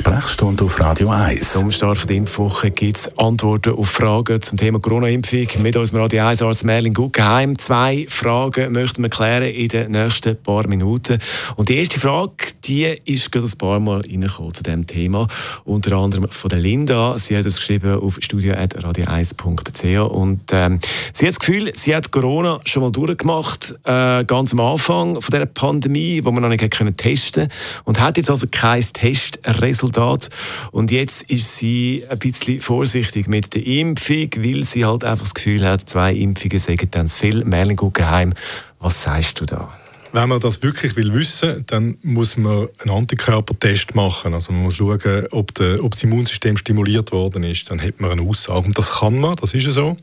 Sprechstunde auf Radio 1. Zum Start der Impfwoche gibt es Antworten auf Fragen zum Thema Corona-Impfung mit unserem Radio 1 Arzt Merlin Guggenheim. Zwei Fragen möchten wir klären in den nächsten paar Minuten. Und die erste Frage, die ist gerade ein paar Mal reingekommen zu diesem Thema. Unter anderem von der Linda. Sie hat es geschrieben auf studio.radio1.ch und ähm, sie hat das Gefühl, sie hat Corona schon mal durchgemacht, äh, ganz am Anfang von der Pandemie, wo man noch nicht testen konnte und hat jetzt also kein Testresultat Resultat. Und jetzt ist sie ein bisschen vorsichtig mit der Impfung, weil sie halt einfach das Gefühl hat, zwei Impfungen sagen dann zu viel. Merlin Guggenheim, was sagst du da? Wenn man das wirklich will wissen, dann muss man einen Antikörpertest machen. Also man muss schauen, ob, der, ob das Immunsystem stimuliert worden ist. Dann hat man eine Aussage. Und das kann man, das ist ja so.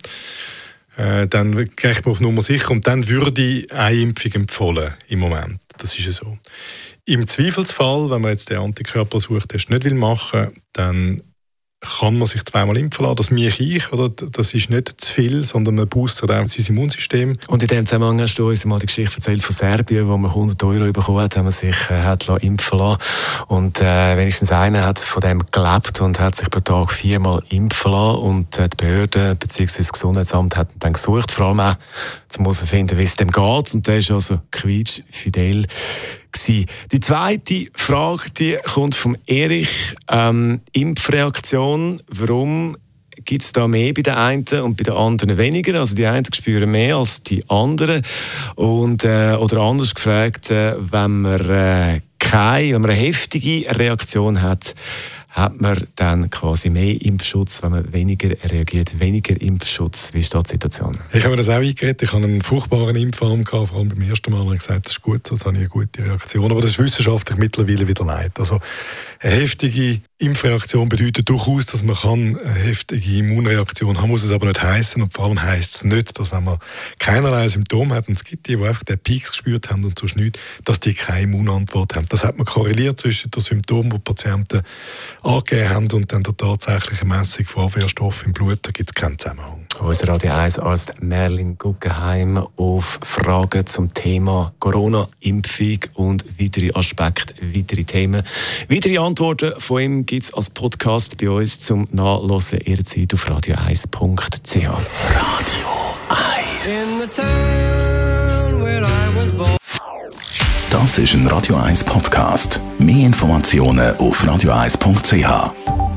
Äh, dann geht man auf Nummer sicher und dann würde ich eine Impfung empfehlen im Moment. Das ist ja so. Im Zweifelsfall, wenn man jetzt den Antikörpersuchtest nicht machen will, dann kann man sich zweimal impfen lassen. Das mache ich. Oder? Das ist nicht zu viel, sondern man boostet auch sein Immunsystem. Und in dem Zusammenhang hast du uns mal die Geschichte erzählt von Serbien, wo man 100 Euro bekommen hat, wenn man sich äh, hat impfen lassen Und äh, wenigstens einer hat von dem gelebt und hat sich pro Tag viermal impfen lassen. Und äh, die Behörde bzw. das Gesundheitsamt hat dann gesucht, vor allem auch, um herauszufinden, wie es dem geht. Und der ist also quietschfidel gewesen. Die zweite Frage die kommt von Erich. Ähm, Impfreaktion, warum gibt es da mehr bei den einen und bei den anderen weniger? Also die einen spüren mehr als die anderen. Und, äh, oder anders gefragt, äh, wenn man äh, keine, wenn man eine heftige Reaktion hat, hat man dann quasi mehr Impfschutz, wenn man weniger reagiert, weniger Impfschutz. Wie ist da die Situation? Ich habe mir das auch eingeredet. Ich hatte einen furchtbaren Impfarm, gehabt, vor allem beim ersten Mal. Ich gesagt, das ist gut, das habe ich eine gute Reaktion. Aber das ist wissenschaftlich mittlerweile wieder leid. Also eine heftige Impfreaktion bedeutet durchaus, dass man kann eine heftige Immunreaktion haben, muss es aber nicht heißen und vor allem heißt es nicht, dass wenn man keinerlei Symptome hat, und es gibt die, die einfach den Peaks gespürt haben und sonst nicht, dass die keine Immunantwort haben. Das hat man korreliert zwischen den Symptomen, die, die Patienten angegeben haben und dann der tatsächlichen Messung von Abwehrstoffen im Blut, da gibt es keinen Zusammenhang. Unser Radio 1 Arzt Merlin Guggenheim auf Fragen zum Thema Corona-Impfung und weitere Aspekte, weitere Themen. Weitere Antworten von ihm gibt es als Podcast bei uns zum Nachlesen jederzeit auf radio1.ch. Radio 1 Das ist ein Radio 1 Podcast. Mehr Informationen auf radio1.ch.